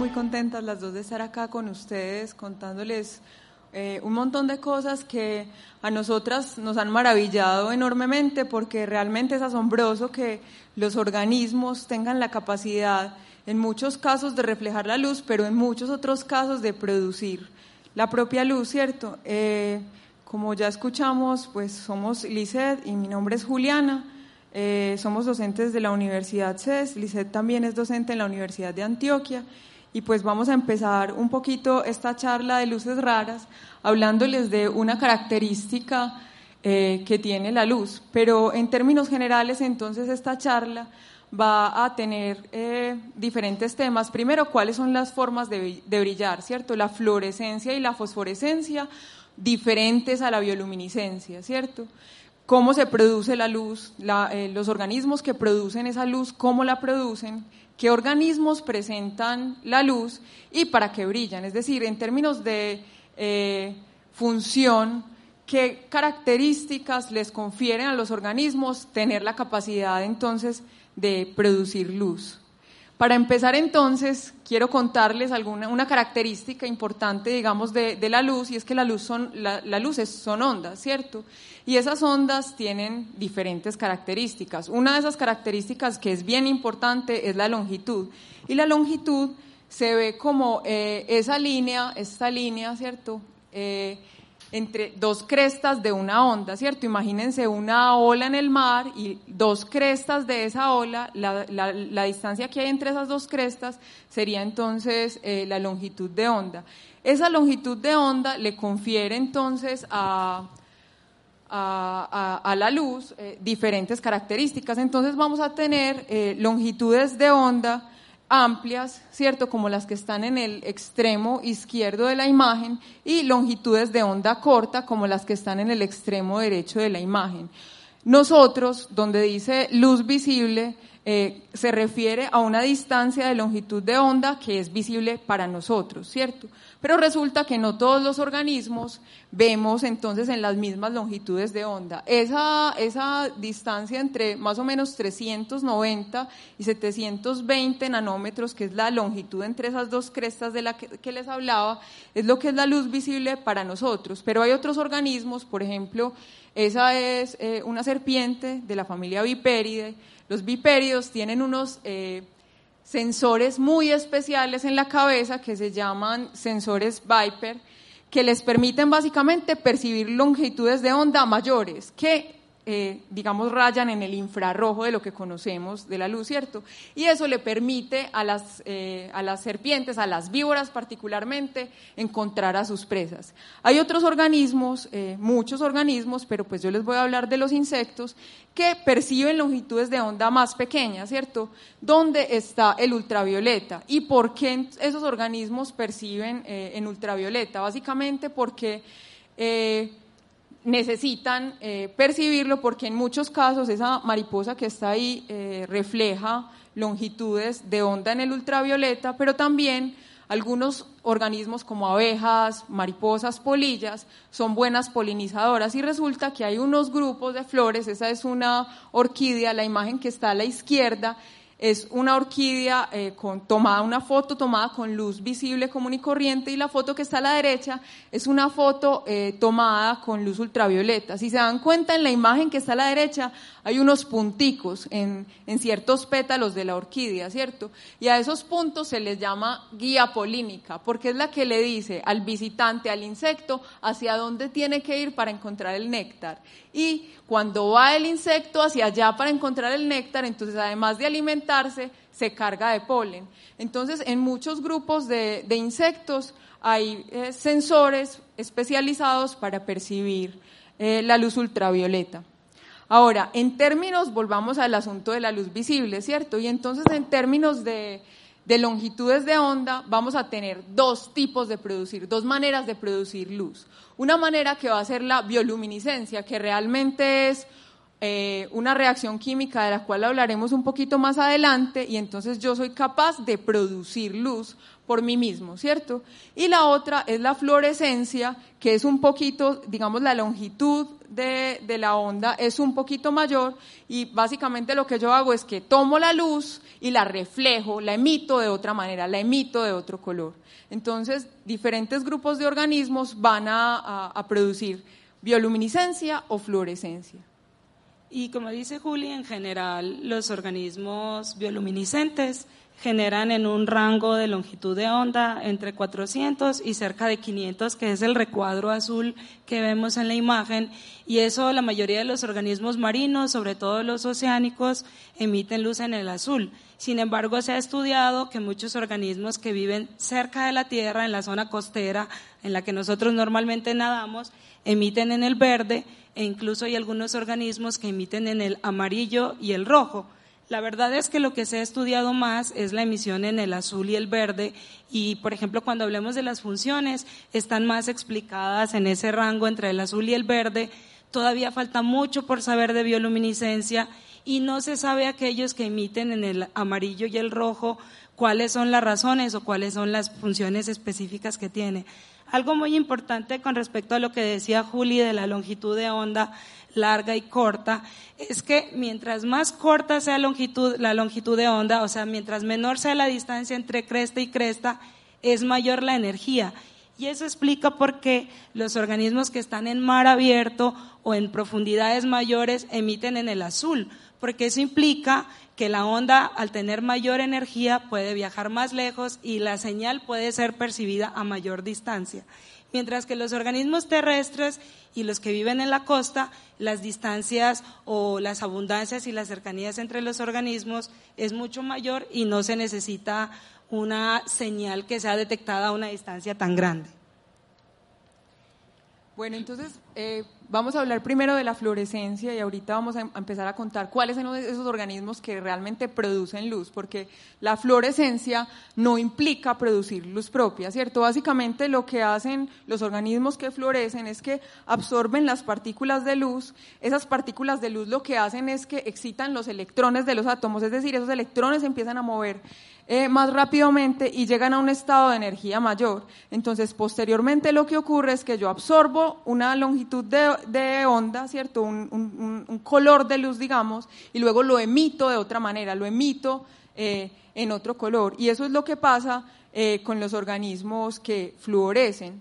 muy contentas las dos de estar acá con ustedes contándoles eh, un montón de cosas que a nosotras nos han maravillado enormemente porque realmente es asombroso que los organismos tengan la capacidad en muchos casos de reflejar la luz, pero en muchos otros casos de producir la propia luz, ¿cierto? Eh, como ya escuchamos, pues somos Lisset y mi nombre es Juliana. Eh, somos docentes de la Universidad CES, Lisset también es docente en la Universidad de Antioquia y pues vamos a empezar un poquito esta charla de luces raras hablándoles de una característica eh, que tiene la luz. Pero en términos generales, entonces, esta charla va a tener eh, diferentes temas. Primero, cuáles son las formas de, brillar, ¿cierto? La fluorescencia y la fosforescencia, diferentes a la bioluminiscencia, ¿cierto? Cómo se produce la luz, eh, los organismos que producen esa luz, cómo la producen, qué organismos presentan la luz y para qué brillan. Es decir, en términos de eh, función, qué características les confieren a los organismos tener la capacidad entonces de producir luz. Para empezar entonces, quiero contarles alguna, una característica importante, digamos, de, la luz, y es que la luz son, la, son ondas, ¿cierto? Y esas ondas tienen diferentes características. Una de esas características que es bien importante es la longitud. Y la longitud se ve como eh, esa línea, esta línea, ¿cierto? Eh, entre dos crestas de una onda, ¿cierto? Imagínense una ola en el mar y dos crestas de esa ola, la, distancia que hay entre esas dos crestas sería entonces eh, la longitud de onda. Esa longitud de onda le confiere entonces a, a, la luz eh, diferentes características. Entonces vamos a tener eh, longitudes de onda amplias, ¿cierto? Como las que están en el extremo izquierdo de la imagen y longitudes de onda corta como las que están en el extremo derecho de la imagen. Nosotros, donde dice luz visible, eh, se refiere a una distancia de longitud de onda que es visible para nosotros, ¿cierto? Pero resulta que no todos los organismos vemos entonces en las mismas longitudes de onda. Esa, esa distancia entre más o menos 390 y 720 nanómetros, que es la longitud entre esas dos crestas de la que, les hablaba, es lo que es la luz visible para nosotros. Pero hay otros organismos, por ejemplo, esa es eh, una serpiente de la familia Vipéride. Los vipéridos tienen unos... Eh, sensores muy especiales en la cabeza que se llaman sensores Viper, que les permiten básicamente percibir longitudes de onda mayores que eh, digamos, rayan en el infrarrojo de lo que conocemos de la luz, ¿cierto? Y eso le permite a las, eh, a las serpientes, a las víboras particularmente, encontrar a sus presas. Hay otros organismos, eh, muchos organismos, pero pues yo les voy a hablar de los insectos, que perciben longitudes de onda más pequeñas, ¿cierto? ¿Dónde está el ultravioleta? ¿Y por qué esos organismos perciben en ultravioleta? Básicamente porque necesitan eh, percibirlo porque en muchos casos esa mariposa que está ahí eh, refleja longitudes de onda en el ultravioleta, pero también algunos organismos como abejas, mariposas, polillas son buenas polinizadoras y resulta que hay unos grupos de flores, esa es una orquídea, la imagen que está a la izquierda, es una orquídea eh, con, tomada, una foto tomada con luz visible común y corriente y la foto que está a la derecha es una foto eh, tomada con luz ultravioleta. Si se dan cuenta en la imagen que está a la derecha hay unos punticos en, en ciertos pétalos de la orquídea, ¿cierto? Y a esos puntos se les llama guía polínica porque es la que le dice al visitante, al insecto, hacia dónde tiene que ir para encontrar el néctar. Y cuando va el insecto hacia allá para encontrar el néctar, entonces además de alimentarse, se carga de polen. Entonces, en muchos grupos de, insectos hay eh, sensores especializados para percibir eh, la luz ultravioleta. Ahora, en términos, volvamos al asunto de la luz visible, ¿cierto? Y entonces, en términos de, de longitudes de onda, vamos a tener dos tipos de producir, dos maneras de producir luz. Una manera que va a ser la bioluminiscencia, que realmente es eh, una reacción química de la cual hablaremos un poquito más adelante y entonces yo soy capaz de producir luz por mí mismo, ¿cierto? Y la otra es la fluorescencia, que es un poquito, digamos, la longitud de, de, la onda es un poquito mayor y básicamente lo que yo hago es que tomo la luz y la reflejo, la emito de otra manera, la emito de otro color. Entonces, diferentes grupos de organismos van a, a, a producir bioluminiscencia o fluorescencia. Y como dice Juli, en general los organismos bioluminiscentes generan en un rango de longitud de onda entre 400 y cerca de 500, que es el recuadro azul que vemos en la imagen, y eso la mayoría de los organismos marinos, sobre todo los oceánicos, emiten luz en el azul. Sin embargo, se ha estudiado que muchos organismos que viven cerca de la Tierra, en la zona costera, en la que nosotros normalmente nadamos, emiten en el verde, e incluso hay algunos organismos que emiten en el amarillo y el rojo. La verdad es que lo que se ha estudiado más es la emisión en el azul y el verde y, por ejemplo, cuando hablemos de las funciones, están más explicadas en ese rango entre el azul y el verde. Todavía falta mucho por saber de bioluminiscencia y no se sabe aquellos que emiten en el amarillo y el rojo cuáles son las razones o cuáles son las funciones específicas que tiene. Algo muy importante con respecto a lo que decía Juli de la longitud de onda larga y corta, es que mientras más corta sea longitud, la longitud de onda, o sea, mientras menor sea la distancia entre cresta y cresta, es mayor la energía. Y eso explica por qué los organismos que están en mar abierto o en profundidades mayores emiten en el azul, porque eso implica que la onda, al tener mayor energía, puede viajar más lejos y la señal puede ser percibida a mayor distancia. Mientras que los organismos terrestres y los que viven en la costa, las distancias o las abundancias y las cercanías entre los organismos es mucho mayor y no se necesita una señal que sea detectada a una distancia tan grande. Bueno, entonces eh, vamos a hablar primero de la fluorescencia y ahorita vamos a, empezar a contar cuáles son esos organismos que realmente producen luz, porque la fluorescencia no implica producir luz propia, ¿cierto? Básicamente lo que hacen los organismos que fluorecen es que absorben las partículas de luz, esas partículas de luz lo que hacen es que excitan los electrones de los átomos, es decir, esos electrones empiezan a mover eh, más rápidamente y llegan a un estado de energía mayor. Entonces, posteriormente lo que ocurre es que yo absorbo una longitud de, onda, ¿cierto? Un, color de luz, digamos, y luego lo emito de otra manera, lo emito eh, en otro color. Y eso es lo que pasa eh, con los organismos que fluorecen.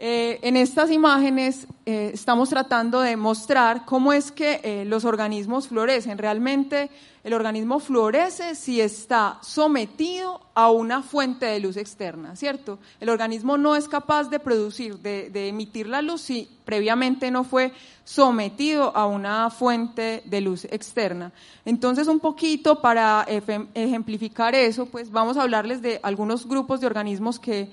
Eh, en estas imágenes eh, estamos tratando de mostrar cómo es que eh, los organismos florecen. Realmente el organismo florece si está sometido a una fuente de luz externa, ¿cierto? El organismo no es capaz de producir, de, de emitir la luz si previamente no fue sometido a una fuente de luz externa. Entonces, un poquito para ejemplificar eso, pues vamos a hablarles de algunos grupos de organismos que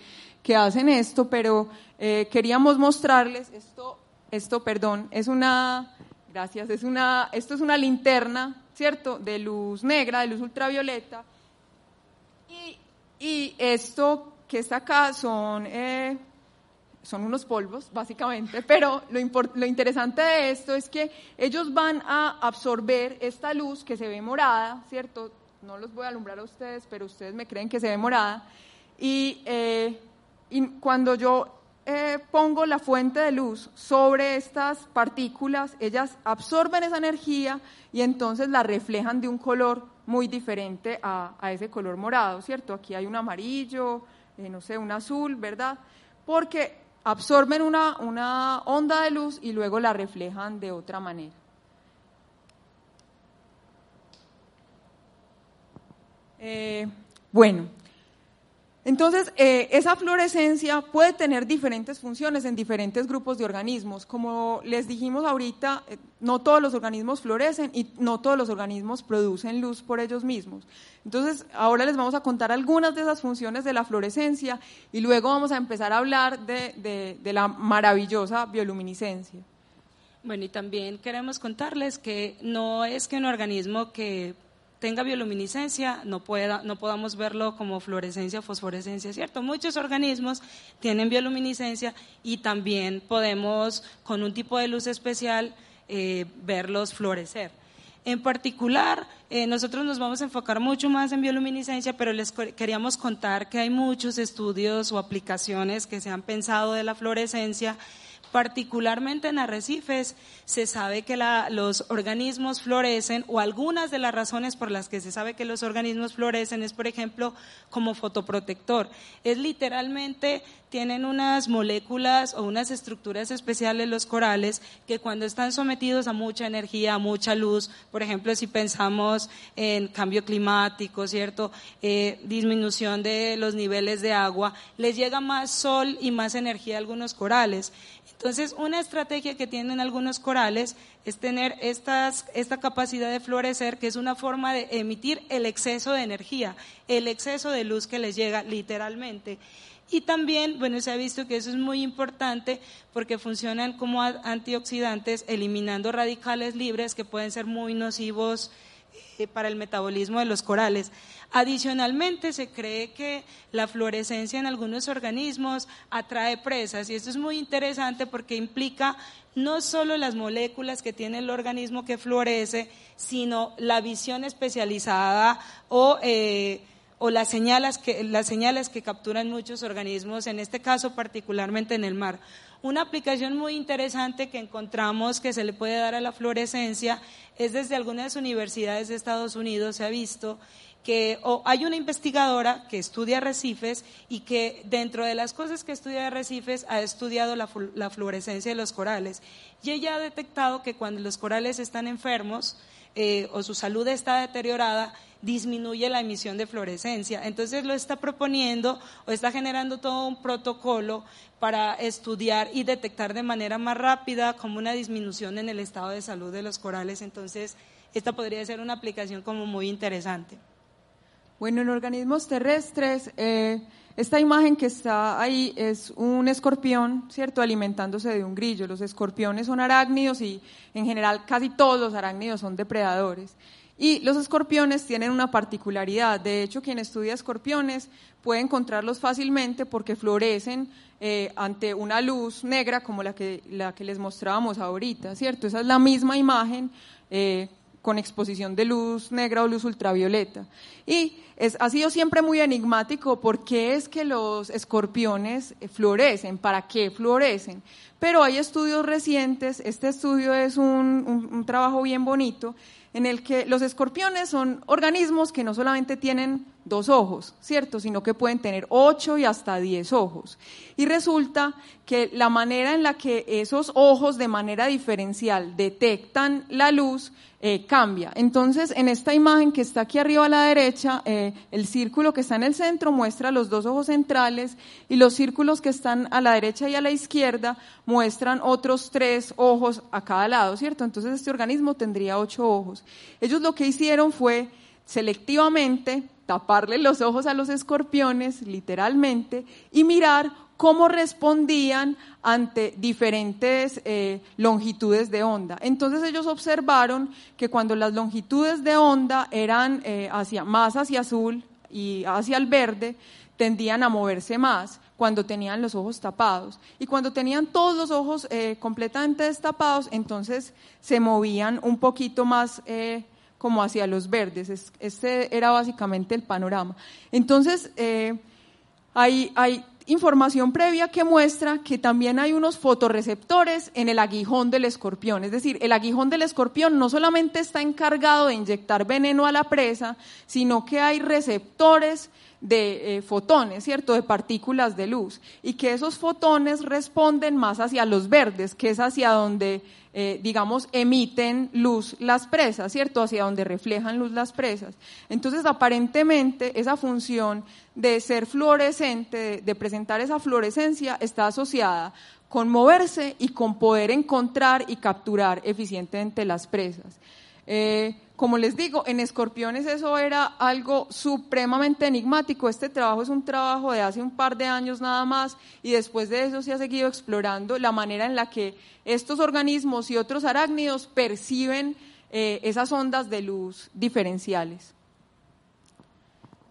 que hacen esto, pero eh, queríamos mostrarles esto, esto, perdón, es una, gracias, es una, esto es una linterna, ¿cierto? De luz negra, de luz ultravioleta, y, y esto que está acá son, eh, son unos polvos, básicamente, pero lo, lo interesante de esto es que ellos van a absorber esta luz que se ve morada, ¿cierto? No los voy a alumbrar a ustedes, pero ustedes me creen que se ve morada, y eh, y cuando yo eh, pongo la fuente de luz sobre estas partículas, ellas absorben esa energía y entonces la reflejan de un color muy diferente a, ese color morado, ¿cierto? Aquí hay un amarillo, eh, no sé, un azul, ¿verdad? Porque absorben una, onda de luz y luego la reflejan de otra manera. Eh, bueno, entonces, eh, esa fluorescencia puede tener diferentes funciones en diferentes grupos de organismos. Como les dijimos ahorita, eh, no todos los organismos florecen y no todos los organismos producen luz por ellos mismos. Entonces, ahora les vamos a contar algunas de esas funciones de la fluorescencia y luego vamos a empezar a hablar de, de la maravillosa bioluminiscencia. Bueno, y también queremos contarles que no es que un organismo que tenga bioluminiscencia, no, pueda, no podamos verlo como fluorescencia o fosforescencia, ¿cierto? Muchos organismos tienen bioluminiscencia y también podemos, con un tipo de luz especial, eh, verlos florecer. En particular, eh, nosotros nos vamos a enfocar mucho más en bioluminiscencia, pero les queríamos contar que hay muchos estudios o aplicaciones que se han pensado de la fluorescencia Particularmente en arrecifes se sabe que los organismos florecen o algunas de las razones por las que se sabe que los organismos florecen es, por ejemplo, como fotoprotector. Es literalmente, tienen unas moléculas o unas estructuras especiales los corales que cuando están sometidos a mucha energía, a mucha luz, por ejemplo, si pensamos en cambio climático, ¿cierto? Eh, disminución de los niveles de agua, les llega más sol y más energía a algunos corales. Entonces, una estrategia que tienen algunos corales es tener esta capacidad de florecer, que es una forma de emitir el exceso de energía, el exceso de luz que les llega literalmente. Y también, bueno, se ha visto que eso es muy importante porque funcionan como antioxidantes, eliminando radicales libres que pueden ser muy nocivos eh, para el metabolismo de los corales. Adicionalmente, se cree que la fluorescencia en algunos organismos atrae presas y esto es muy interesante porque implica no solo las moléculas que tiene el organismo que florece, sino la visión especializada o, eh, o las, señales que, las señales que capturan muchos organismos, en este caso particularmente en el mar. Una aplicación muy interesante que encontramos que se le puede dar a la fluorescencia es desde algunas universidades de Estados Unidos, se ha visto que hay una investigadora que estudia arrecifes y que dentro de las cosas que estudia arrecifes ha estudiado la, la fluorescencia de los corales. Y ella ha detectado que cuando los corales están enfermos, eh, o su salud está deteriorada, disminuye la emisión de fluorescencia. Entonces lo está proponiendo o está generando todo un protocolo para estudiar y detectar de manera más rápida como una disminución en el estado de salud de los corales. Entonces, esta podría ser una aplicación como muy interesante. Bueno, en organismos terrestres, eh, esta imagen que está ahí es un escorpión, ¿cierto?, alimentándose de un grillo. Los escorpiones son arácnidos y en general casi todos los arácnidos son depredadores. Y los escorpiones tienen una particularidad. De hecho, quien estudia escorpiones puede encontrarlos fácilmente porque florecen eh, ante una luz negra como la que, la que les mostrábamos ahorita, ¿cierto? Esa es la misma imagen. Eh, con exposición de luz negra o luz ultravioleta. Y ha sido siempre muy enigmático por qué es que los escorpiones florecen, para qué florecen. Pero hay estudios recientes, este estudio es un trabajo bien bonito, en el que los escorpiones son organismos que no solamente tienen dos ojos, ¿cierto? Sino que pueden tener ocho y hasta diez ojos. Y resulta que la manera en la que esos ojos de manera diferencial detectan la luz eh, cambia. Entonces, en esta imagen que está aquí arriba a la derecha, eh, el círculo que está en el centro muestra los dos ojos centrales y los círculos que están a la derecha y a la izquierda muestran otros tres ojos a cada lado, ¿cierto? Entonces, este organismo tendría ocho ojos. Ellos lo que hicieron fue selectivamente taparle los ojos a los escorpiones, literalmente, y mirar cómo respondían ante diferentes eh, longitudes de onda. Entonces ellos observaron que cuando las longitudes de onda eran eh, hacia, más hacia azul y hacia el verde, tendían a moverse más cuando tenían los ojos tapados. Y cuando tenían todos los ojos eh, completamente destapados, entonces se movían un poquito más como hacia los verdes. Este era básicamente el panorama. Entonces, hay, hay información previa que muestra que también hay unos fotorreceptores en el aguijón del escorpión. Es decir, el aguijón del escorpión no solamente está encargado de inyectar veneno a la presa, sino que hay receptores de eh, fotones, ¿cierto? De partículas de luz. Y que esos fotones responden más hacia los verdes, que es hacia donde, eh, digamos, emiten luz las presas, ¿cierto? Hacia donde reflejan luz las presas. Entonces, aparentemente, esa función de ser fluorescente, de, presentar esa fluorescencia, está asociada con moverse y con poder encontrar y capturar eficientemente las presas. Eh, como les digo, en escorpiones eso era algo supremamente enigmático. Este trabajo es un trabajo de hace un par de años nada más y después de eso se ha seguido explorando la manera en la que estos organismos y otros arácnidos perciben eh, esas ondas de luz diferenciales.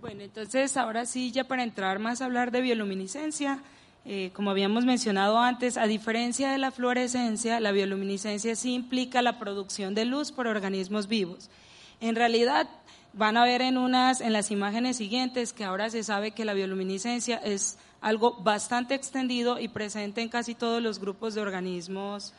Bueno, entonces ahora sí, ya para entrar más a hablar de bioluminiscencia, eh, como habíamos mencionado antes, a diferencia de la fluorescencia, la bioluminiscencia sí implica la producción de luz por organismos vivos. En realidad, van a ver en, unas, en las imágenes siguientes que ahora se sabe que la bioluminiscencia es algo bastante extendido y presente en casi todos los grupos de organismos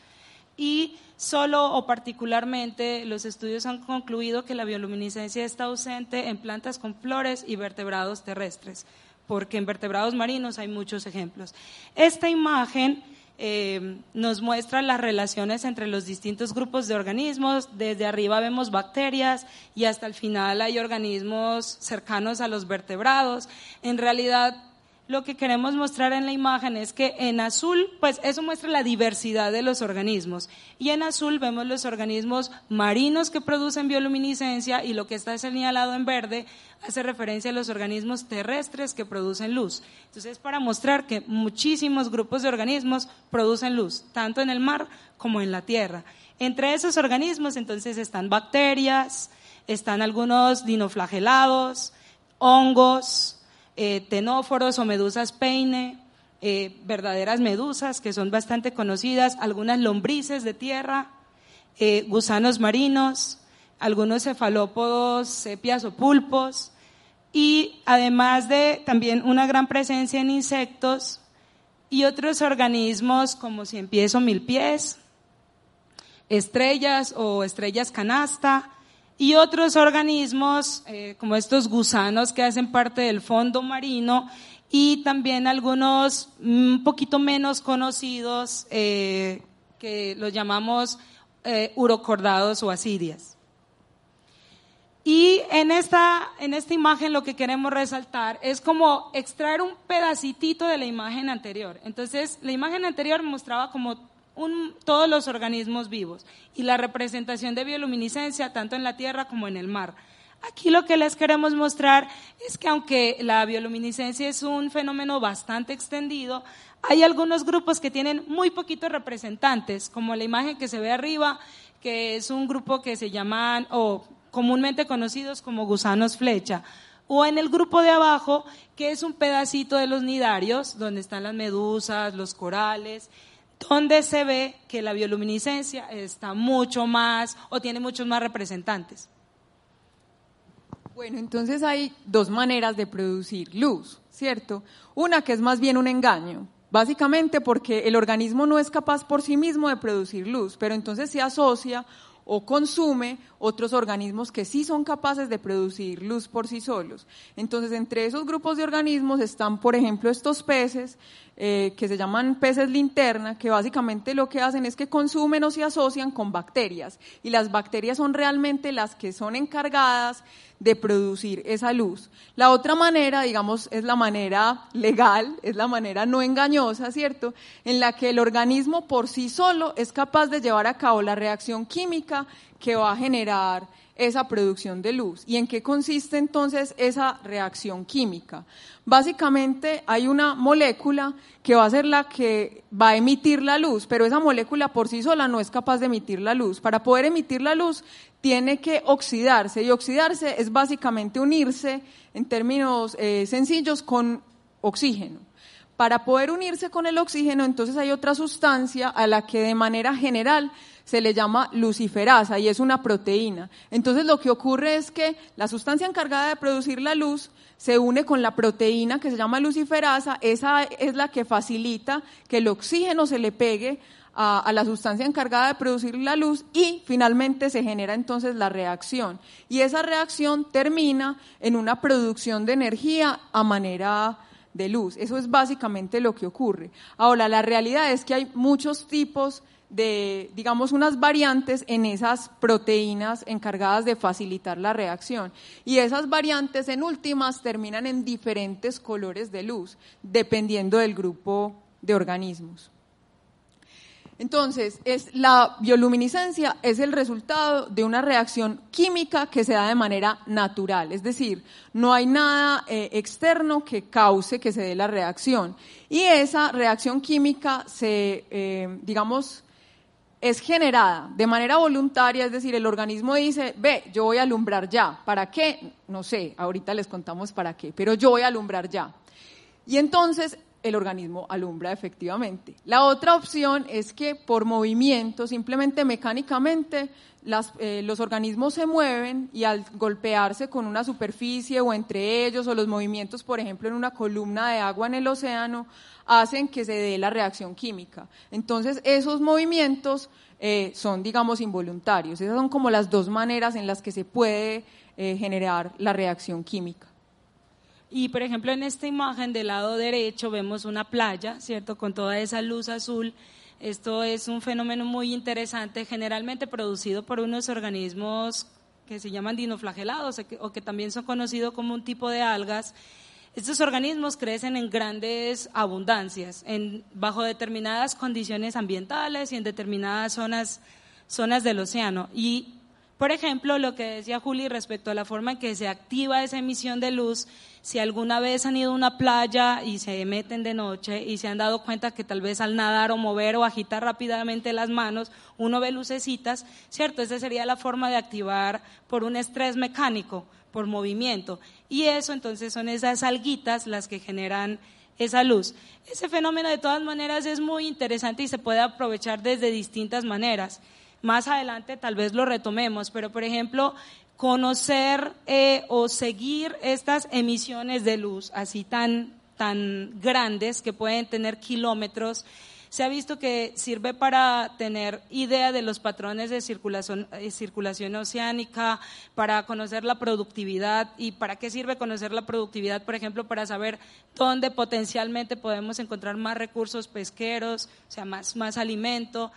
y solo o particularmente los estudios han concluido que la bioluminiscencia está ausente en plantas con flores y vertebrados terrestres porque en vertebrados marinos hay muchos ejemplos. Esta imagen eh, nos muestra las relaciones entre los distintos grupos de organismos. Desde arriba vemos bacterias y hasta el final hay organismos cercanos a los vertebrados. En realidad, lo que queremos mostrar en la imagen es que en azul, pues eso muestra la diversidad de los organismos. Y en azul vemos los organismos marinos que producen bioluminiscencia y lo que está señalado en verde hace referencia a los organismos terrestres que producen luz. Entonces, para mostrar que muchísimos grupos de organismos producen luz, tanto en el mar como en la tierra. Entre esos organismos, entonces, están bacterias, están algunos dinoflagelados, hongos, eh, tenóforos o medusas peine, eh, verdaderas medusas que son bastante conocidas, algunas lombrices de tierra, eh, gusanos marinos, algunos cefalópodos, sepias o pulpos, y además de también una gran presencia en insectos y otros organismos como cien pies o mil pies, estrellas o estrellas canasta, y otros organismos eh, como estos gusanos que hacen parte del fondo marino y también algunos un poquito menos conocidos eh, que los llamamos eh, urocordados o asidias. Y en esta, en esta imagen lo que queremos resaltar es como extraer un pedacitito de la imagen anterior. Entonces, la imagen anterior mostraba como todos los organismos vivos y la representación de bioluminiscencia tanto en la tierra como en el mar. Aquí lo que les queremos mostrar es que aunque la bioluminiscencia es un fenómeno bastante extendido, hay algunos grupos que tienen muy poquitos representantes, como la imagen que se ve arriba, que es un grupo que se llaman o comúnmente conocidos como gusanos flecha, o en el grupo de abajo, que es un pedacito de los nidarios, donde están las medusas, los corales, donde se ve que la bioluminiscencia está mucho más o tiene muchos más representantes. Bueno, entonces hay dos maneras de producir luz, ¿cierto? Una que es más bien un engaño, básicamente porque el organismo no es capaz por sí mismo de producir luz, pero entonces se asocia o consume otros organismos que sí son capaces de producir luz por sí solos. Entonces, entre esos grupos de organismos están, por ejemplo, estos peces eh, que se llaman peces linterna, que básicamente lo que hacen es que consumen o se asocian con bacterias. Y las bacterias son realmente las que son encargadas de producir esa luz. La otra manera, digamos, es la manera legal, es la manera no engañosa, ¿cierto? En la que el organismo por sí solo es capaz de llevar a cabo la reacción química que va a generar esa producción de luz. ¿Y en qué consiste entonces esa reacción química? Básicamente hay una molécula que va a ser la que va a emitir la luz, pero esa molécula por sí sola no es capaz de emitir la luz. Para poder emitir la luz tiene que oxidarse y oxidarse es básicamente unirse en términos eh, sencillos con oxígeno. Para poder unirse con el oxígeno, entonces hay otra sustancia a la que de manera general se le llama luciferasa y es una proteína. Entonces lo que ocurre es que la sustancia encargada de producir la luz se une con la proteína que se llama luciferasa, esa es la que facilita que el oxígeno se le pegue a, la sustancia encargada de producir la luz y finalmente se genera entonces la reacción. Y esa reacción termina en una producción de energía a manera de luz. Eso es básicamente lo que ocurre. Ahora, la realidad es que hay muchos tipos de, digamos, unas variantes en esas proteínas encargadas de facilitar la reacción. Y esas variantes en últimas terminan en diferentes colores de luz, dependiendo del grupo de organismos. Entonces, es, la bioluminiscencia es el resultado de una reacción química que se da de manera natural, es decir, no hay nada eh, externo que cause que se dé la reacción. Y esa reacción química se, eh, digamos, es generada de manera voluntaria, es decir, el organismo dice, ve, yo voy a alumbrar ya. ¿Para qué? No sé, ahorita les contamos para qué, pero yo voy a alumbrar ya. Y entonces el organismo alumbra efectivamente. La otra opción es que por movimiento, simplemente mecánicamente, eh, los organismos se mueven y al golpearse con una superficie o entre ellos o los movimientos, por ejemplo, en una columna de agua en el océano, hacen que se dé la reacción química. Entonces, esos movimientos eh, son, digamos, involuntarios. Esas son como las dos maneras en las que se puede eh, generar la reacción química. Y, por ejemplo, en esta imagen del lado derecho vemos una playa, ¿cierto? Con toda esa luz azul esto es un fenómeno muy interesante, generalmente producido por unos organismos que se llaman dinoflagelados o que también son conocidos como un tipo de algas. Estos organismos crecen en grandes abundancias, bajo determinadas condiciones ambientales y en determinadas zonas, zonas del océano. Y por ejemplo, lo que decía Juli respecto a la forma en que se activa esa emisión de luz, si alguna vez han ido a una playa y se meten de noche y se han dado cuenta que tal vez al nadar o mover o agitar rápidamente las manos, uno ve lucecitas, ¿cierto? Esa sería la forma de activar por un estrés mecánico, por movimiento. Y eso entonces son esas alguitas las que generan esa luz. Ese fenómeno de todas maneras es muy interesante y se puede aprovechar desde distintas maneras. Más adelante tal vez lo retomemos, pero por ejemplo, conocer eh, o seguir estas emisiones de luz así tan, tan grandes que pueden tener kilómetros, se ha visto que sirve para tener idea de los patrones de circulación, de eh, circulación, oceánica, para conocer la productividad. Y para qué sirve conocer la productividad, por ejemplo, para saber dónde potencialmente podemos encontrar más recursos pesqueros, o sea, más, más alimento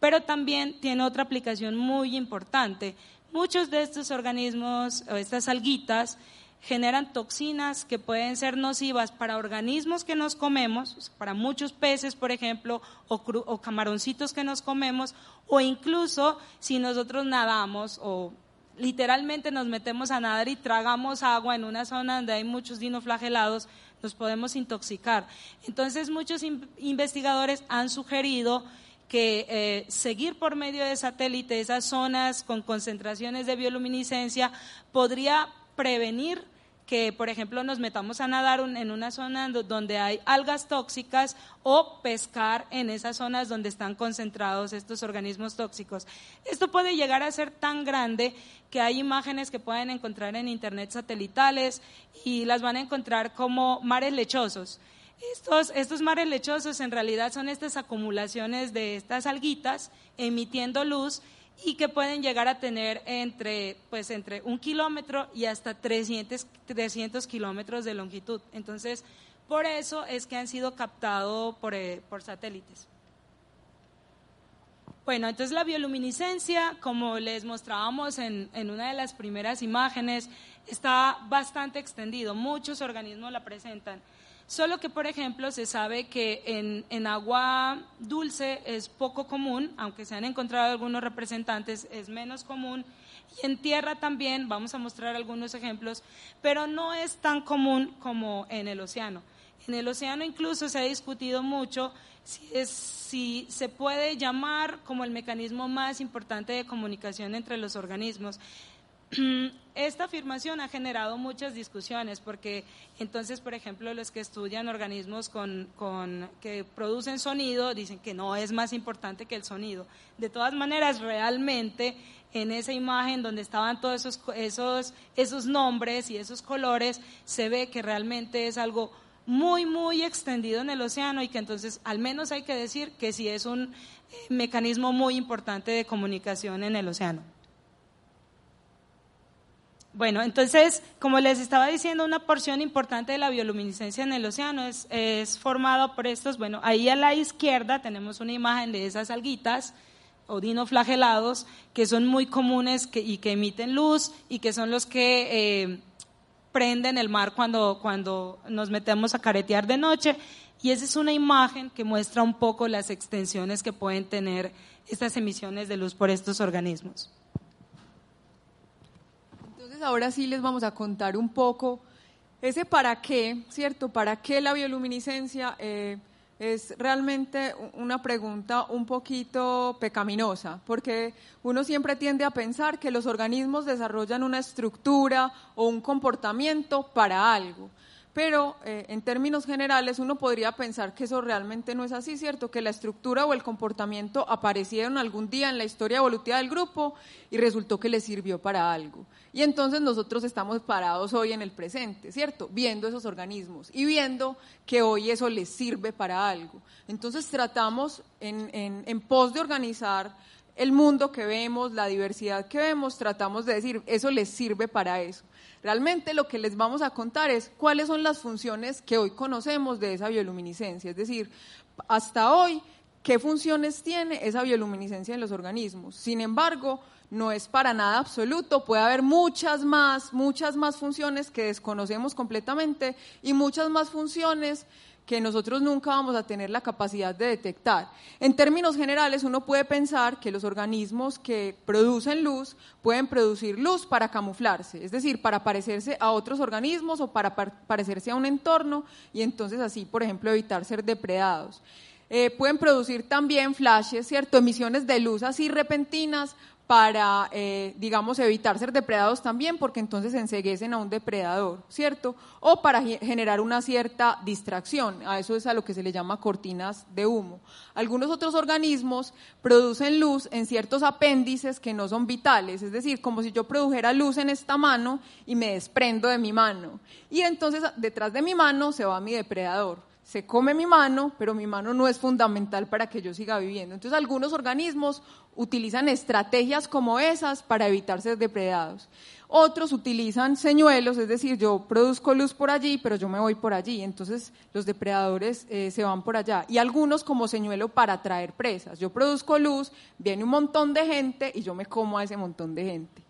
pero también tiene otra aplicación muy importante. Muchos de estos organismos o estas alguitas generan toxinas que pueden ser nocivas para organismos que nos comemos, para muchos peces, por ejemplo, o, o, camaroncitos que nos comemos, o incluso si nosotros nadamos o literalmente nos metemos a nadar y tragamos agua en una zona donde hay muchos dinoflagelados, nos podemos intoxicar. Entonces, muchos investigadores han sugerido que eh, seguir por medio de satélite esas zonas con concentraciones de bioluminiscencia podría prevenir que, por ejemplo, nos metamos a nadar en una zona donde hay algas tóxicas o pescar en esas zonas donde están concentrados estos organismos tóxicos. Esto puede llegar a ser tan grande que hay imágenes que pueden encontrar en Internet satelitales y las van a encontrar como mares lechosos. Estos, mares lechosos en realidad son estas acumulaciones de estas alguitas emitiendo luz y que pueden llegar a tener entre, pues, entre un kilómetro y hasta 300, 300 kilómetros de longitud. Entonces, por eso es que han sido captados por, eh, por satélites. Bueno, entonces la bioluminiscencia, como les mostrábamos en, en, una de las primeras imágenes, está bastante extendido. Muchos organismos la presentan. Solo que, por ejemplo, se sabe que en, agua dulce es poco común, aunque se han encontrado algunos representantes, es menos común. Y en tierra también, vamos a mostrar algunos ejemplos, pero no es tan común como en el océano. En el océano incluso se ha discutido mucho si, si se puede llamar como el mecanismo más importante de comunicación entre los organismos. Esta afirmación ha generado muchas discusiones porque entonces, por ejemplo, los que estudian organismos que producen sonido dicen que no es más importante que el sonido. De todas maneras, realmente en esa imagen donde estaban todos esos, esos, esos nombres y esos colores, se ve que realmente es algo muy, muy extendido en el océano y que entonces al menos hay que decir que sí es un eh, mecanismo muy importante de comunicación en el océano. Bueno, entonces, como les estaba diciendo, una porción importante de la bioluminiscencia en el océano es, es formada por estos, bueno, ahí a la izquierda tenemos una imagen de esas alguitas o dinoflagelados que son muy comunes y que emiten luz y que son los que eh, prenden el mar cuando, cuando nos metemos a caretear de noche. Y esa es una imagen que muestra un poco las extensiones que pueden tener estas emisiones de luz por estos organismos ahora sí les vamos a contar un poco ese para qué, ¿cierto? ¿Para qué la bioluminiscencia? Eh, es realmente una pregunta un poquito pecaminosa, porque uno siempre tiende a pensar que los organismos desarrollan una estructura o un comportamiento para algo. Pero eh, en términos generales uno podría pensar que eso realmente no es así, ¿cierto? Que la estructura o el comportamiento aparecieron algún día en la historia evolutiva del grupo y resultó que le sirvió para algo. Y entonces nosotros estamos parados hoy en el presente, ¿cierto? Viendo esos organismos y viendo que hoy eso les sirve para algo. Entonces tratamos en, en pos de organizar el mundo que vemos, la diversidad que vemos, tratamos de decir, eso les sirve para eso. Realmente lo que les vamos a contar es cuáles son las funciones que hoy conocemos de esa bioluminiscencia, es decir, hasta hoy, qué funciones tiene esa bioluminiscencia en los organismos. Sin embargo, no es para nada absoluto, puede haber muchas más, muchas más funciones que desconocemos completamente y muchas más funciones que nosotros nunca vamos a tener la capacidad de detectar. En términos generales, uno puede pensar que los organismos que producen luz pueden producir luz para camuflarse, es decir, para parecerse a otros organismos o para parecerse a un entorno y entonces así, por ejemplo, evitar ser depredados. Eh, pueden producir también flashes, ¿cierto? Emisiones de luz así repentinas para, eh, digamos, evitar ser depredados también, porque entonces enseguecen a un depredador, ¿cierto? O para generar una cierta distracción, a eso es a lo que se le llama cortinas de humo. Algunos otros organismos producen luz en ciertos apéndices que no son vitales, es decir, como si yo produjera luz en esta mano y me desprendo de mi mano. Y entonces detrás de mi mano se va mi depredador se come mi mano, pero mi mano no es fundamental para que yo siga viviendo. Entonces algunos organismos utilizan estrategias como esas para evitar ser depredados. Otros utilizan señuelos, es decir, yo produzco luz por allí, pero yo me voy por allí, entonces los depredadores eh, se van por allá. Y algunos como señuelo para atraer presas. Yo produzco luz, viene un montón de gente y yo me como a ese montón de gente.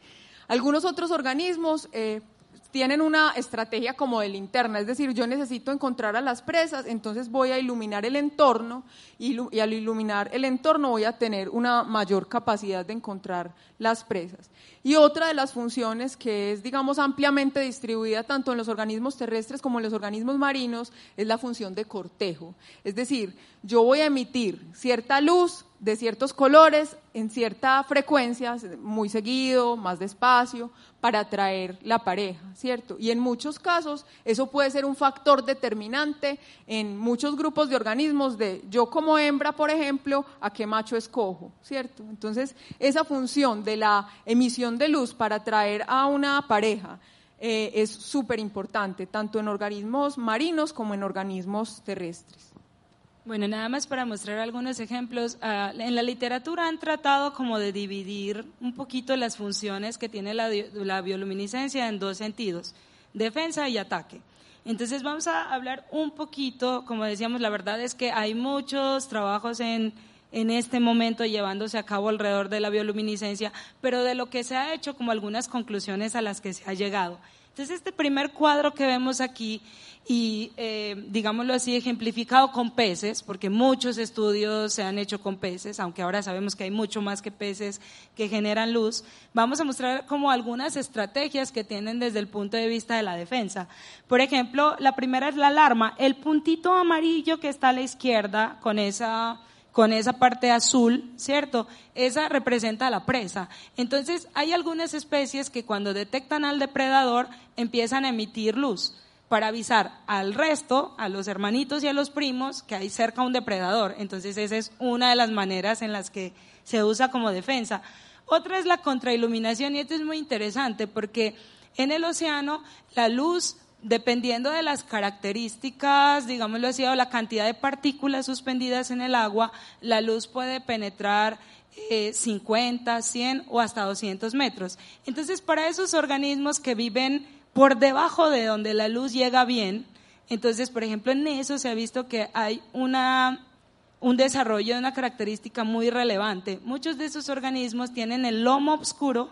Algunos otros organismos eh, tienen una estrategia como de linterna, es decir, yo necesito encontrar a las presas, entonces voy a iluminar el entorno y, al iluminar el entorno voy a tener una mayor capacidad de encontrar las presas. Y otra de las funciones que es, digamos, ampliamente distribuida tanto en los organismos terrestres como en los organismos marinos es la función de cortejo. Es decir, yo voy a emitir cierta luz de ciertos colores en cierta frecuencia, muy seguido, más despacio, para atraer la pareja, ¿cierto? Y en muchos casos eso puede ser un factor determinante en muchos grupos de organismos de yo como hembra, por ejemplo, a qué macho escojo, ¿cierto? Entonces, esa función de la emisión de luz para atraer a una pareja eh, es súper importante, tanto en organismos marinos como en organismos terrestres. Bueno, nada más para mostrar algunos ejemplos. Ah, en la literatura han tratado como de dividir un poquito las funciones que tiene la, bioluminiscencia en dos sentidos, defensa y ataque. Entonces vamos a hablar un poquito, como decíamos, la verdad es que hay muchos trabajos en, en este momento llevándose a cabo alrededor de la bioluminiscencia, pero de lo que se ha hecho como algunas conclusiones a las que se ha llegado. Entonces este primer cuadro que vemos aquí y, eh, digámoslo así, ejemplificado con peces, porque muchos estudios se han hecho con peces, aunque ahora sabemos que hay mucho más que peces que generan luz, vamos a mostrar como algunas estrategias que tienen desde el punto de vista de la defensa. Por ejemplo, la primera es la alarma. El puntito amarillo que está a la izquierda con esa con esa parte azul, ¿cierto? Esa representa la presa. Entonces, hay algunas especies que cuando detectan al depredador empiezan a emitir luz para avisar al resto, a los hermanitos y a los primos, que hay cerca un depredador. Entonces esa es una de las maneras en las que se usa como defensa. Otra es la contrailuminación y esto es muy interesante porque en el océano la luz, dependiendo de las características, digámoslo así, o la cantidad de partículas suspendidas en el agua, la luz puede penetrar 50, eh, 100 o hasta 200 metros. Entonces, para esos organismos que viven por debajo de donde la luz llega bien. Entonces, por ejemplo, en eso se ha visto que hay una, un desarrollo de una característica muy relevante. Muchos de esos organismos tienen el lomo oscuro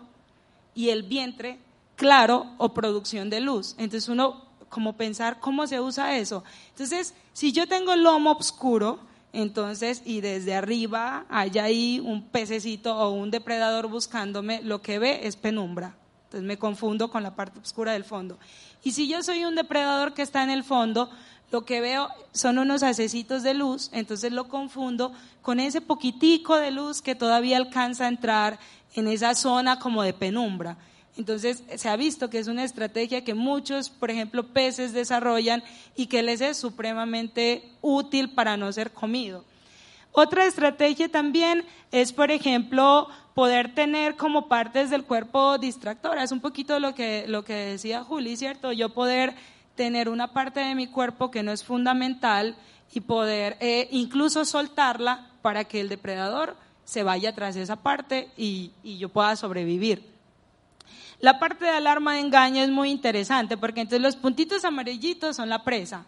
y el vientre claro o producción de luz. Entonces uno, como pensar, ¿cómo se usa eso? Entonces, si yo tengo el lomo oscuro, entonces, y desde arriba hay ahí un pececito o un depredador buscándome, lo que ve es penumbra. Entonces me confundo con la parte oscura del fondo. Y si yo soy un depredador que está en el fondo, lo que veo son unos hacecitos de luz, entonces lo confundo con ese poquitico de luz que todavía alcanza a entrar en esa zona como de penumbra. Entonces, se ha visto que es una estrategia que muchos, por ejemplo, peces desarrollan y que les es supremamente útil para no ser comido. Otra estrategia también es, por ejemplo, poder tener como partes del cuerpo distractoras. Es un poquito lo que, lo que decía Juli, ¿cierto? Yo poder tener una parte de mi cuerpo que no es fundamental y poder eh, incluso soltarla para que el depredador se vaya tras esa parte y yo pueda sobrevivir. La parte de alarma de engaño es muy interesante porque entonces los puntitos amarillitos son la presa.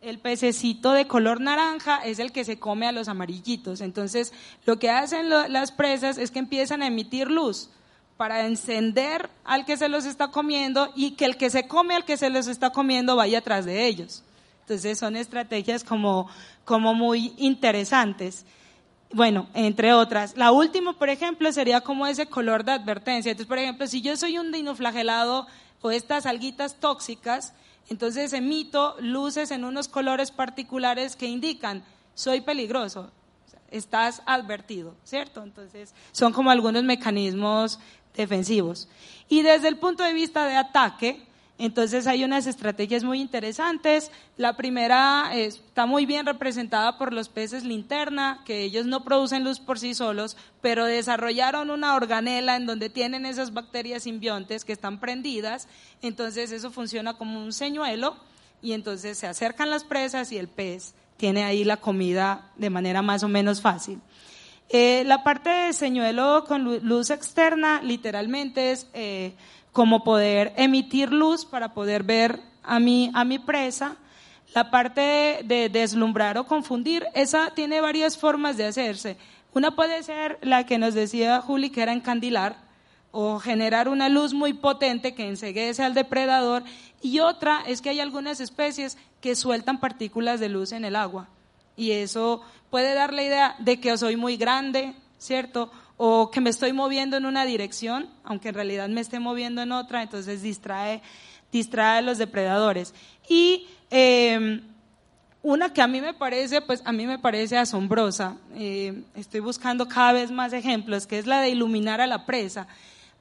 El pececito de color naranja es el que se come a los amarillitos. Entonces, lo que hacen las presas es que empiezan a emitir luz para encender al que se los está comiendo y que el que se come al que se los está comiendo vaya atrás de ellos. Entonces, son estrategias como, como muy interesantes. Bueno, entre otras. La última, por ejemplo, sería como ese color de advertencia. Entonces, por ejemplo, si yo soy un dinoflagelado o estas alguitas tóxicas, entonces emito luces en unos colores particulares que indican, soy peligroso, estás advertido, ¿cierto? Entonces, son como algunos mecanismos defensivos. Y desde el punto de vista de ataque, entonces hay unas estrategias muy interesantes. La primera está muy bien representada por los peces linterna, que ellos no producen luz por sí solos, pero desarrollaron una organela en donde tienen esas bacterias simbiontes que están prendidas. Entonces eso funciona como un señuelo y entonces se acercan las presas y el pez tiene ahí la comida de manera más o menos fácil. Eh, la parte de señuelo con luz externa literalmente es... Eh, como poder emitir luz para poder ver a mi, a mi presa. La parte de, deslumbrar o confundir, esa tiene varias formas de hacerse. Una puede ser la que nos decía Juli, que era encandilar, o generar una luz muy potente que enseguece al depredador. Y otra es que hay algunas especies que sueltan partículas de luz en el agua. Y eso puede dar la idea de que soy muy grande, ¿cierto? O que me estoy moviendo en una dirección, aunque en realidad me esté moviendo en otra, entonces distrae, distrae a los depredadores. Y em, una que a mí me parece, pues a mí me parece asombrosa, eh, estoy buscando cada vez más ejemplos, que es la de iluminar a la presa.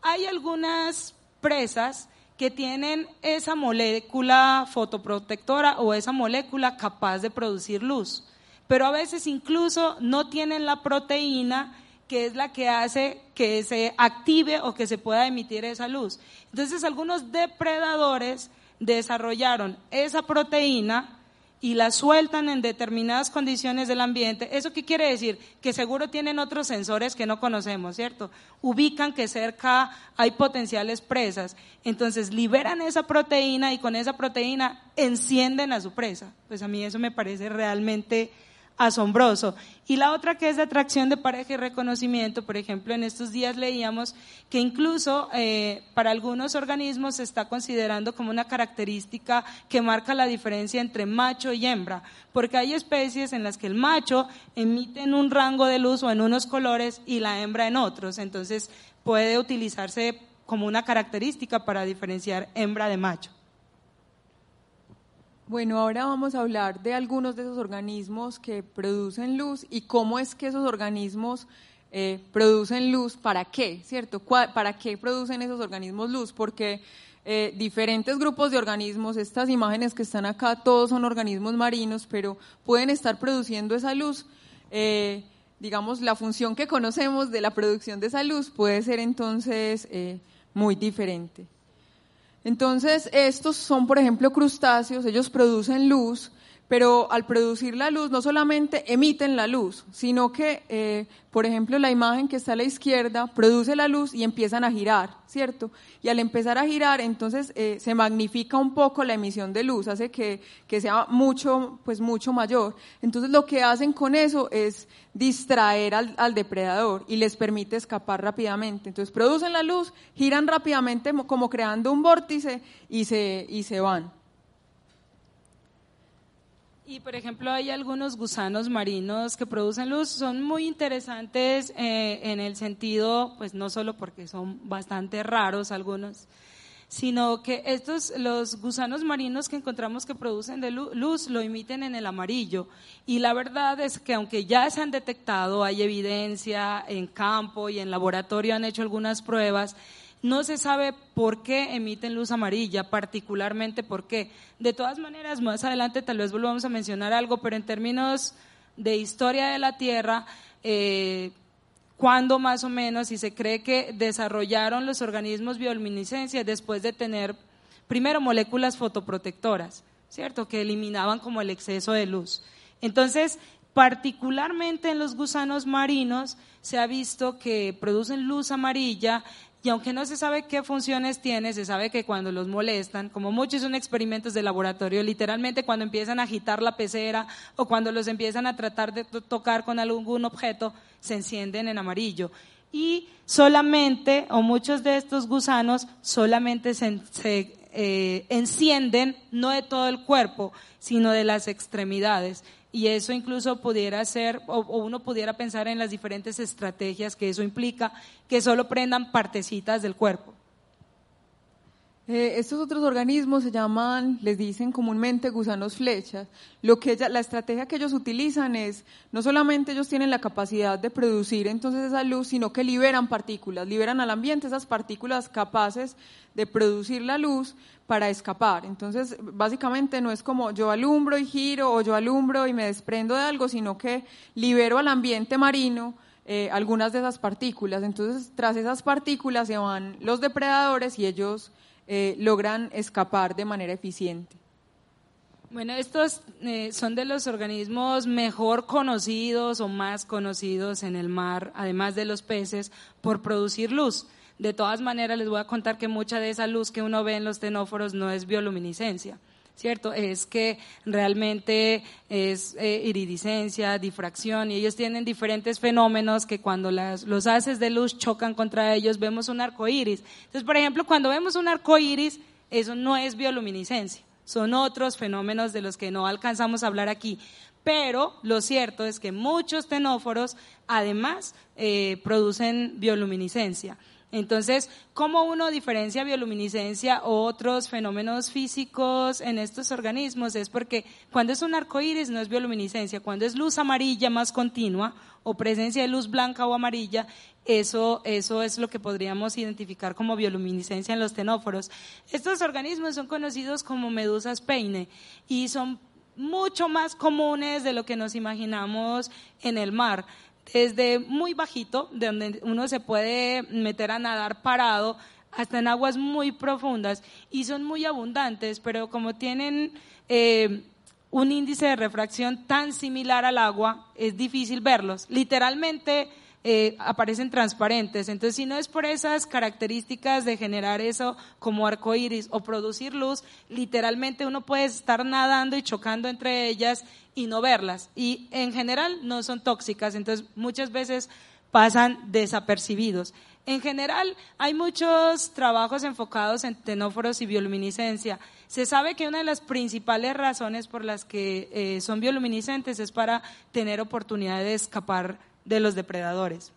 Hay algunas presas que tienen esa molécula fotoprotectora o esa molécula capaz de producir luz, pero a veces incluso no tienen la proteína que es la que hace que se active o que se pueda emitir esa luz. Entonces algunos depredadores desarrollaron esa proteína y la sueltan en determinadas condiciones del ambiente. ¿Eso qué quiere decir? Que seguro tienen otros sensores que no conocemos, ¿cierto? Ubican que cerca hay potenciales presas. Entonces liberan esa proteína y con esa proteína encienden a su presa. Pues a mí eso me parece realmente asombroso. Y la otra que es de atracción de pareja y reconocimiento, por ejemplo, en estos días leíamos que incluso eh, para algunos organismos se está considerando como una característica que marca la diferencia entre macho y hembra, porque hay especies en las que el macho emite en un rango de luz o en unos colores y la hembra en otros, entonces puede utilizarse como una característica para diferenciar hembra de macho. Bueno, ahora vamos a hablar de algunos de esos organismos que producen luz y cómo es que esos organismos eh, producen luz, para qué, ¿cierto? ¿Para qué producen esos organismos luz? Porque eh, diferentes grupos de organismos, estas imágenes que están acá, todos son organismos marinos, pero pueden estar produciendo esa luz. Eh, digamos, la función que conocemos de la producción de esa luz puede ser entonces muy diferente. Entonces, estos son, por ejemplo, crustáceos, ellos producen luz, pero al producir la luz no solamente emiten la luz, sino que, eh, por ejemplo, la imagen que está a la izquierda produce la luz y empiezan a girar, ¿cierto? Y al empezar a girar, entonces eh, se magnifica un poco la emisión de luz, hace que, que, sea mucho, pues mucho mayor. Entonces lo que hacen con eso es distraer al, al depredador y les permite escapar rápidamente. Entonces producen la luz, giran rápidamente como creando un vórtice y se, y se van. Y por ejemplo, hay algunos gusanos marinos que producen luz, son muy interesantes eh, en el sentido, pues no solo porque son bastante raros algunos, sino que estos, los gusanos marinos que encontramos que producen luz, lo emiten en el amarillo. Y la verdad es que aunque ya se han detectado, hay evidencia en campo y en laboratorio han hecho algunas pruebas, no se sabe por qué emiten luz amarilla, particularmente por qué. De todas maneras, más adelante tal vez volvamos a mencionar algo, pero en términos de historia de la Tierra, eh, cuándo más o menos, y se cree que desarrollaron los organismos bioluminiscencia después de tener primero moléculas fotoprotectoras, ¿cierto? Que eliminaban como el exceso de luz. Entonces, particularmente en los gusanos marinos, se ha visto que producen luz amarilla y aunque no se sabe qué funciones tiene, se sabe que cuando los molestan, como muchos son experimentos de laboratorio, literalmente cuando empiezan a agitar la pecera o cuando los empiezan a tratar de tocar con algún objeto, se encienden en amarillo. Y solamente, o muchos de estos gusanos, solamente se, eh, encienden no de todo el cuerpo, sino de las extremidades y eso incluso pudiera ser, o, uno pudiera pensar en las diferentes estrategias que eso implica, que solo prendan partecitas del cuerpo. Eh, estos otros organismos se llaman, les dicen comúnmente gusanos flechas. Lo que la estrategia que ellos utilizan es, no solamente ellos tienen la capacidad de producir entonces esa luz, sino que liberan partículas, liberan al ambiente esas partículas capaces de producir la luz para escapar. Entonces, básicamente no es como yo alumbro y giro o yo alumbro y me desprendo de algo, sino que libero al ambiente marino eh, algunas de esas partículas. Entonces, tras esas partículas se van los depredadores y ellos eh, logran escapar de manera eficiente. Bueno, estos eh, son de los organismos mejor conocidos o más conocidos en el mar, además de los peces, por producir luz. De todas maneras, les voy a contar que mucha de esa luz que uno ve en los tenóforos no es bioluminiscencia. ¿Cierto? Es que realmente es eh, iridiscencia, difracción, y ellos tienen diferentes fenómenos que cuando los haces de luz chocan contra ellos, vemos un arco iris. Entonces, por ejemplo, cuando vemos un arco iris, eso no es bioluminiscencia, son otros fenómenos de los que no alcanzamos a hablar aquí. Pero lo cierto es que muchos tenóforos además eh, producen bioluminiscencia. Entonces, ¿cómo uno diferencia bioluminiscencia o otros fenómenos físicos en estos organismos? Es porque cuando es un arco iris no es bioluminiscencia, cuando es luz amarilla más continua o presencia de luz blanca o amarilla, eso, eso es lo que podríamos identificar como bioluminiscencia en los tenóforos. Estos organismos son conocidos como medusas peine y son mucho más comunes de lo que nos imaginamos en el mar desde muy bajito, de donde uno se puede meter a nadar parado, hasta en aguas muy profundas y son muy abundantes, pero como tienen eh, un índice de refracción tan similar al agua, es difícil verlos. Literalmente eh, aparecen transparentes. Entonces, si no es por esas características de generar eso como arco iris o producir luz, literalmente uno puede estar nadando y chocando entre ellas y no verlas. Y en general no son tóxicas, entonces muchas veces pasan desapercibidos. En general, hay muchos trabajos enfocados en tenóforos y bioluminiscencia. Se sabe que una de las principales razones por las que eh, son bioluminiscentes es para tener oportunidad de escapar de los depredadores.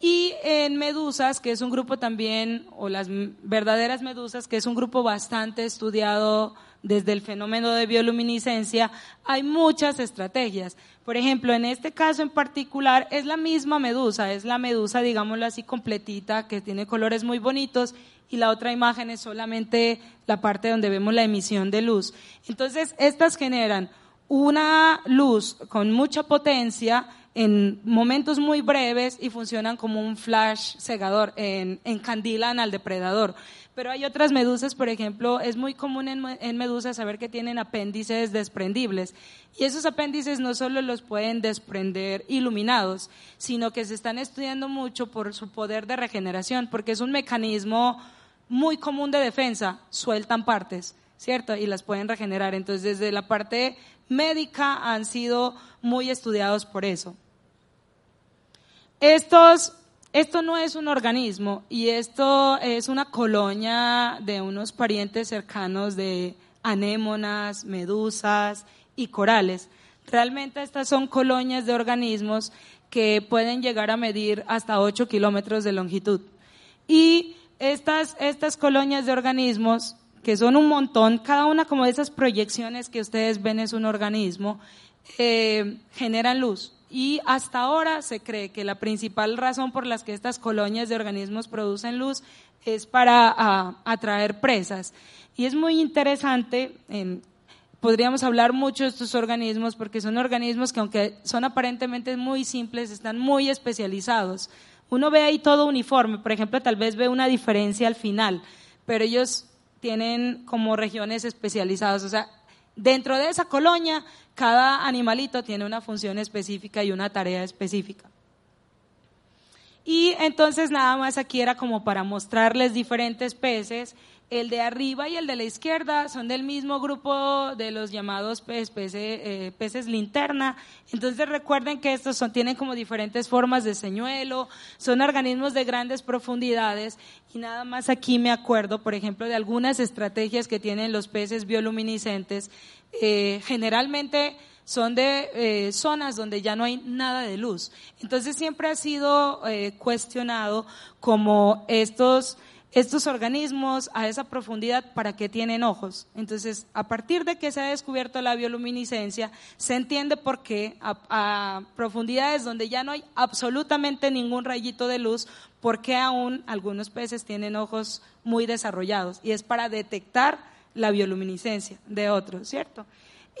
Y en medusas, que es un grupo también, o las verdaderas medusas, que es un grupo bastante estudiado desde el fenómeno de bioluminiscencia, hay muchas estrategias. Por ejemplo, en este caso en particular es la misma medusa, es la medusa, digámoslo así, completita, que tiene colores muy bonitos, y la otra imagen es solamente la parte donde vemos la emisión de luz. Entonces, estas generan una luz con mucha potencia en momentos muy breves y funcionan como un flash cegador, en, encandilan al depredador. Pero hay otras medusas, por ejemplo, es muy común en, en, medusas saber que tienen apéndices desprendibles. Y esos apéndices no solo los pueden desprender iluminados, sino que se están estudiando mucho por su poder de regeneración, porque es un mecanismo muy común de defensa, sueltan partes. ¿cierto? Y las pueden regenerar. Entonces, desde la parte médica han sido muy estudiados por eso. Estos, esto no es un organismo y esto es una colonia de unos parientes cercanos de anémonas, medusas y corales. Realmente estas son colonias de organismos que pueden llegar a medir hasta 8 kilómetros de longitud. Y estas, estas colonias de organismos que son un montón, cada una como de esas proyecciones que ustedes ven es un organismo, eh, generan luz. Y hasta ahora se cree que la principal razón por la que estas colonias de organismos producen luz es para ah, atraer presas. Y es muy interesante, podríamos hablar mucho de estos organismos porque son organismos que aunque son aparentemente muy simples, están muy especializados. Uno ve ahí todo uniforme, por ejemplo, tal vez ve una diferencia al final, pero ellos tienen como regiones especializadas, o sea, dentro de esa colonia, cada animalito tiene una función específica y una tarea específica. Y entonces nada más aquí era como para mostrarles diferentes peces el de arriba y el de la izquierda son del mismo grupo de los llamados eh, peces, linterna. Entonces recuerden que estos son, tienen como diferentes formas de señuelo, son organismos de grandes profundidades y nada más aquí me acuerdo, por ejemplo, de algunas estrategias que tienen los peces bioluminiscentes. Eh, generalmente son de eh, zonas donde ya no hay nada de luz. Entonces siempre ha sido cuestionado como estos estos organismos a esa profundidad, ¿para qué tienen ojos? Entonces, a partir de que se ha descubierto la bioluminiscencia, se entiende por qué a, profundidades donde ya no hay absolutamente ningún rayito de luz, por qué aún algunos peces tienen ojos muy desarrollados. Y es para detectar la bioluminiscencia de otros, ¿cierto?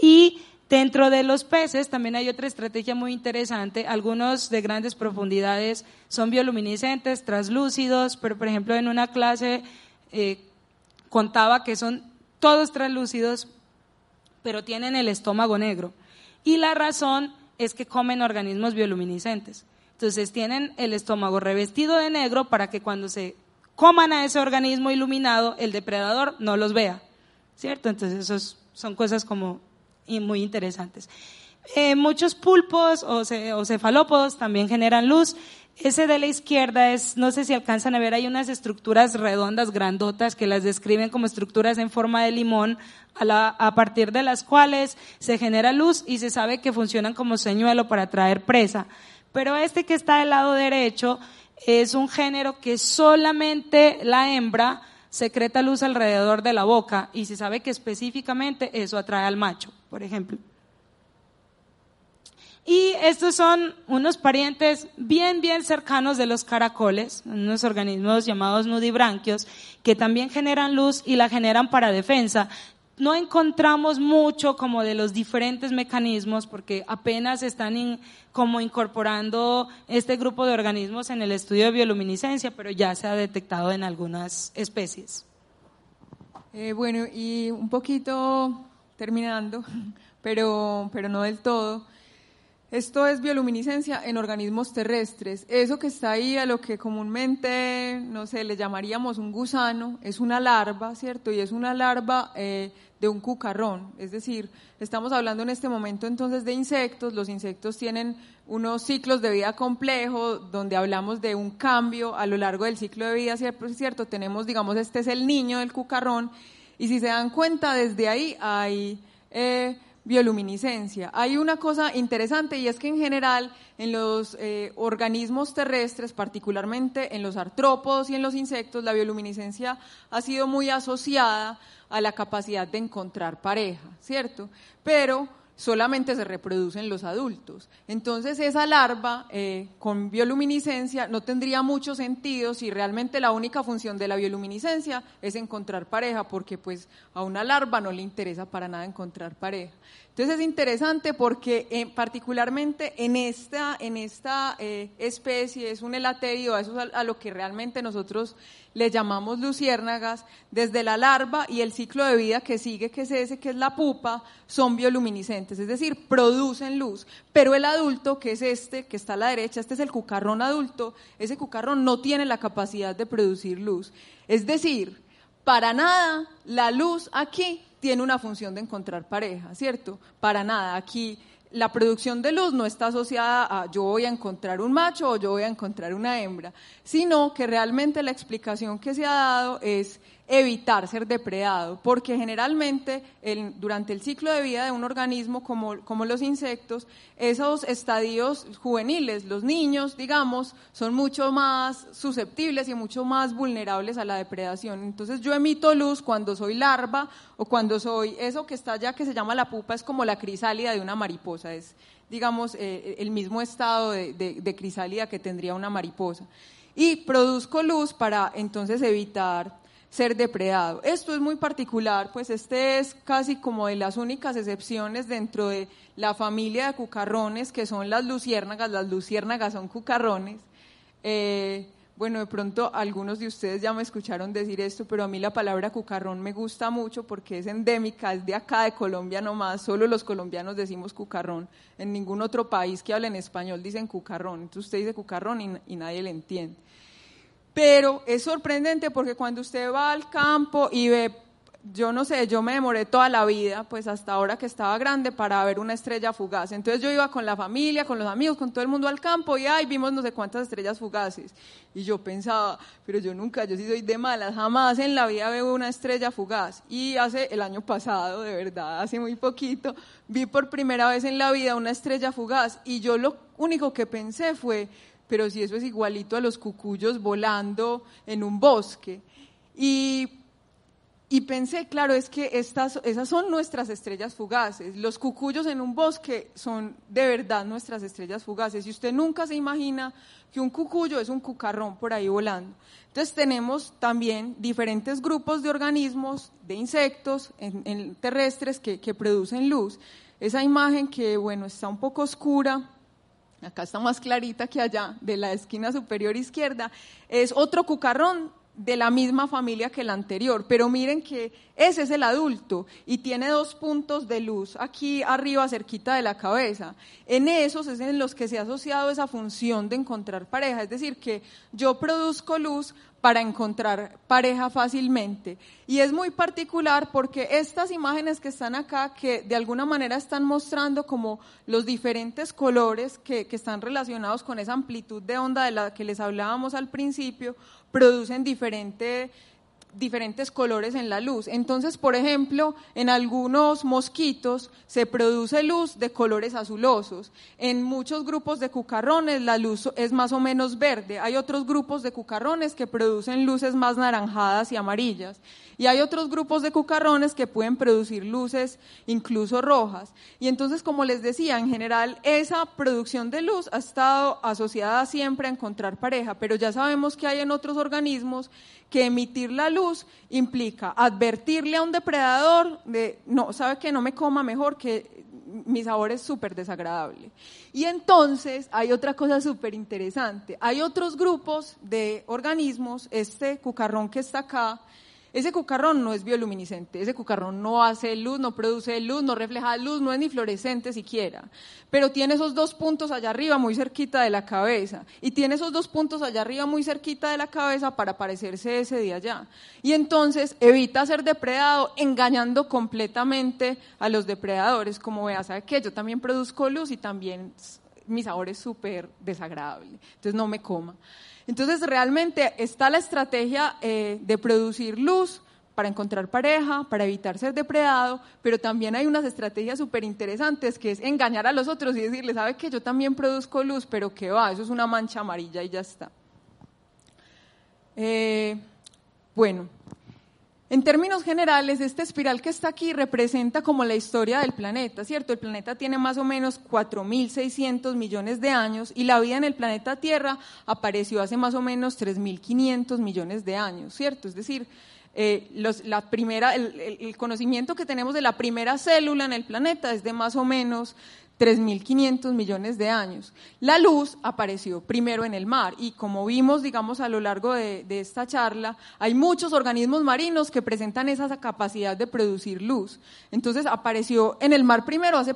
Y Dentro de los peces también hay otra estrategia muy interesante. Algunos de grandes profundidades son bioluminiscentes, translúcidos, pero por ejemplo en una clase eh, contaba que son todos translúcidos, pero tienen el estómago negro. Y la razón es que comen organismos bioluminiscentes. Entonces tienen el estómago revestido de negro para que cuando se coman a ese organismo iluminado, el depredador no los vea. ¿Cierto? Entonces, esos son cosas como y muy interesantes. Eh, muchos pulpos o, cefalópodos también generan luz. Ese de la izquierda es, no sé si alcanzan a ver, hay unas estructuras redondas, grandotas, que las describen como estructuras en forma de limón, a, a partir de las cuales se genera luz y se sabe que funcionan como señuelo para atraer presa. Pero este que está del lado derecho es un género que solamente la hembra secreta luz alrededor de la boca y se sabe que específicamente eso atrae al macho, por ejemplo. Y estos son unos parientes bien, bien cercanos de los caracoles, unos organismos llamados nudibranquios, que también generan luz y la generan para defensa no encontramos mucho como de los diferentes mecanismos porque apenas están como incorporando este grupo de organismos en el estudio de bioluminiscencia, pero ya se ha detectado en algunas especies. Eh, bueno, y un poquito terminando, pero, pero no del todo. Esto es bioluminiscencia en organismos terrestres. Eso que está ahí, a lo que comúnmente, no sé, le llamaríamos un gusano, es una larva, ¿cierto? Y es una larva eh, de un cucarrón. Es decir, estamos hablando en este momento entonces de insectos. Los insectos tienen unos ciclos de vida complejos, donde hablamos de un cambio a lo largo del ciclo de vida, ¿cierto? Tenemos, digamos, este es el niño del cucarrón. Y si se dan cuenta, desde ahí hay... Eh, bioluminiscencia. Hay una cosa interesante y es que en general en los eh, organismos terrestres, particularmente en los artrópodos y en los insectos, la bioluminiscencia ha sido muy asociada a la capacidad de encontrar pareja, ¿cierto? Pero solamente se reproducen los adultos. Entonces esa larva eh, con bioluminiscencia no tendría mucho sentido si realmente la única función de la bioluminiscencia es encontrar pareja, porque pues a una larva no le interesa para nada encontrar pareja. Entonces es interesante porque eh, particularmente en esta, en esta eh, especie es un elaterio, eso es a, lo que realmente nosotros le llamamos luciérnagas, desde la larva y el ciclo de vida que sigue, que es ese, que es la pupa, son bioluminiscentes, es decir, producen luz. Pero el adulto, que es este, que está a la derecha, este es el cucarrón adulto, ese cucarrón no tiene la capacidad de producir luz. Es decir, para nada la luz aquí tiene una función de encontrar pareja, ¿cierto? Para nada. Aquí la producción de luz no está asociada a yo voy a encontrar un macho o yo voy a encontrar una hembra, sino que realmente la explicación que se ha dado es evitar ser depredado, porque generalmente durante el ciclo de vida de un organismo como, como los insectos, esos estadios juveniles, los niños, digamos, son mucho más susceptibles y mucho más vulnerables a la depredación. Entonces yo emito luz cuando soy larva o cuando soy eso que está allá que se llama la pupa, es como la crisálida de una mariposa, es digamos, eh, el mismo estado de crisálida que tendría una mariposa. Y produzco luz para entonces evitar ser depredado. Esto es muy particular, pues este es casi como de las únicas excepciones dentro de la familia de cucarrones, que son las luciérnagas. Las luciérnagas son cucarrones. Eh, bueno, de pronto algunos de ustedes ya me escucharon decir esto, pero a mí la palabra cucarrón me gusta mucho porque es endémica, es de acá de Colombia nomás, solo los colombianos decimos cucarrón, en ningún otro país que hable en español dicen cucarrón, entonces usted dice cucarrón y, y nadie le entiende. Pero es sorprendente porque cuando usted va al campo y ve, yo no sé, yo me demoré toda la vida, pues hasta ahora que estaba grande, para ver una estrella fugaz. Entonces yo iba con la familia, con los amigos, con todo el mundo al campo y ahí vimos no sé cuántas estrellas fugaces. Y yo pensaba, pero yo nunca, yo sí soy de malas, jamás en la vida veo una estrella fugaz. Y hace el año pasado, de verdad, hace muy poquito, vi por primera vez en la vida una estrella fugaz y yo lo único que pensé fue, pero si eso es igualito a los cucuyos volando en un bosque. Y, y pensé, claro, es que estas, esas son nuestras estrellas fugaces. Los cucuyos en un bosque son de verdad nuestras estrellas fugaces. Y usted nunca se imagina que un cucuyo es un cucarrón por ahí volando. Entonces tenemos también diferentes grupos de organismos, de insectos en, terrestres que, que producen luz. Esa imagen que, bueno, está un poco oscura, acá está más clarita que allá, de la esquina superior izquierda, es otro cucarrón de la misma familia que el anterior, pero miren que ese es el adulto y tiene dos puntos de luz aquí arriba cerquita de la cabeza. En esos es en los que se ha asociado esa función de encontrar pareja, es decir, que yo produzco luz para encontrar pareja fácilmente. Y es muy particular porque estas imágenes que están acá, que de alguna manera están mostrando como los diferentes colores que, que están relacionados con esa amplitud de onda de la que les hablábamos al principio, producen diferente diferentes colores en la luz. Entonces, por ejemplo, en algunos mosquitos se produce luz de colores azulosos. En muchos grupos de cucarrones la luz es más o menos verde. Hay otros grupos de cucarrones que producen luces más naranjadas y amarillas. Y hay otros grupos de cucarrones que pueden producir luces incluso rojas. Y entonces, como les decía, en general esa producción de luz ha estado asociada siempre a encontrar pareja, pero ya sabemos que hay en otros organismos que emitir la luz implica advertirle a un depredador de, no, sabe que no me coma mejor, que mi sabor es súper desagradable. Y entonces hay otra cosa súper interesante. Hay otros grupos de organismos, este cucarrón que está acá, ese cucarrón no es bioluminiscente, ese cucarrón no hace luz, no produce luz, no refleja luz, no es ni fluorescente siquiera, pero tiene esos dos puntos allá arriba muy cerquita de la cabeza y tiene esos dos puntos allá arriba muy cerquita de la cabeza para parecerse ese de allá. Y entonces evita ser depredado engañando completamente a los depredadores, como vea, ¿sabe qué? Yo también produzco luz y también mi sabor es súper desagradable, entonces no me coma. Entonces, realmente está la estrategia eh, de producir luz para encontrar pareja, para evitar ser depredado, pero también hay unas estrategias súper interesantes que es engañar a los otros y decirles, sabe que yo también produzco luz, pero que va, eso es una mancha amarilla y ya está. Eh, bueno, en términos generales, esta espiral que está aquí representa como la historia del planeta, ¿cierto? El planeta tiene más o menos 4.600 millones de años y la vida en el planeta Tierra apareció hace más o menos 3.500 millones de años, ¿cierto? Es decir, eh, la primera, el, conocimiento que tenemos de la primera célula en el planeta es de más o menos 3.500 millones de años. La luz apareció primero en el mar y como vimos, digamos, a lo largo de, esta charla, hay muchos organismos marinos que presentan esa capacidad de producir luz. Entonces apareció en el mar primero hace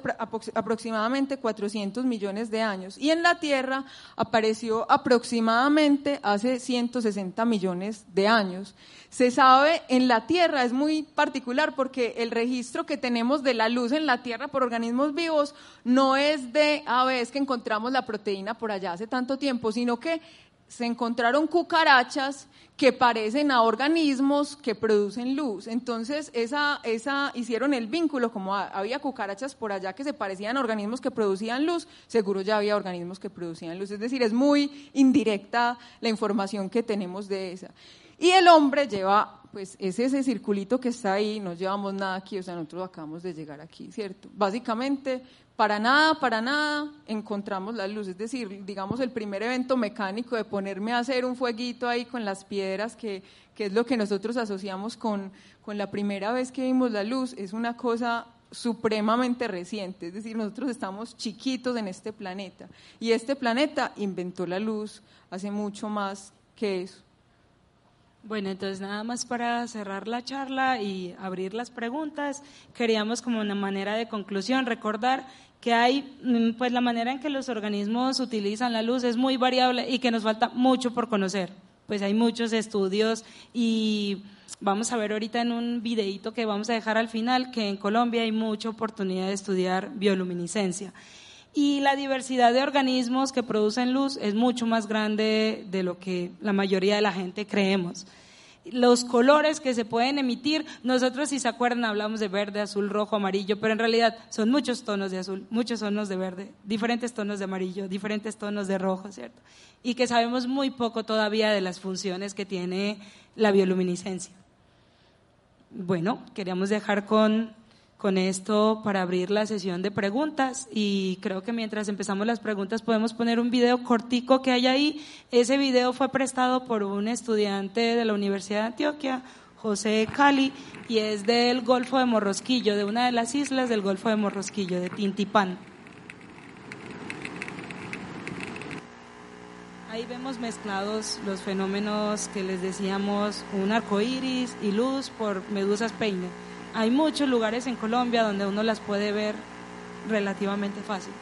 aproximadamente 400 millones de años y en la Tierra apareció aproximadamente hace 160 millones de años. Se sabe en la Tierra, es muy particular porque el registro que tenemos de la luz en la Tierra por organismos vivos no es de, a ver, es que encontramos la proteína por allá hace tanto tiempo, sino que se encontraron cucarachas que parecen a organismos que producen luz. Entonces, esa, esa, hicieron el vínculo, como había cucarachas por allá que se parecían a organismos que producían luz, seguro ya había organismos que producían luz. Es decir, es muy indirecta la información que tenemos de esa. Y el hombre lleva pues es ese circulito que está ahí, no llevamos nada aquí, o sea, nosotros acabamos de llegar aquí, ¿cierto? Básicamente, para nada, para nada encontramos la luz, es decir, digamos el primer evento mecánico de ponerme a hacer un fueguito ahí con las piedras, que, que es lo que nosotros asociamos con, con la primera vez que vimos la luz, es una cosa supremamente reciente, es decir, nosotros estamos chiquitos en este planeta y este planeta inventó la luz hace mucho más que eso. Bueno, entonces nada más para cerrar la charla y abrir las preguntas, queríamos como una manera de conclusión recordar que hay, mm, pues la manera en que los organismos utilizan la luz es muy variable y que nos falta mucho por conocer. Pues hay muchos estudios y vamos a ver ahorita en un videito que vamos a dejar al final que en Colombia hay mucha oportunidad de estudiar bioluminiscencia. Y la diversidad de organismos que producen luz es mucho más grande de lo que la mayoría de la gente creemos. Los colores que se pueden emitir, nosotros si se acuerdan hablamos de verde, azul, rojo, amarillo, pero en realidad son muchos tonos de azul, muchos tonos de verde, diferentes tonos de amarillo, diferentes tonos de rojo, ¿cierto? Y que sabemos muy poco todavía de las funciones que tiene la bioluminiscencia. Bueno, queríamos dejar con con esto para abrir la sesión de preguntas y creo que mientras empezamos las preguntas podemos poner un video cortico que hay ahí. Ese video fue prestado por un estudiante de la Universidad de Antioquia, José Cali, y es del Golfo de Morrosquillo, de una de las islas del Golfo de Morrosquillo, de Tintipán. Ahí vemos mezclados los fenómenos que les decíamos, un arco iris y luz por medusas peine hay muchos lugares en Colombia donde uno las puede ver relativamente fácil.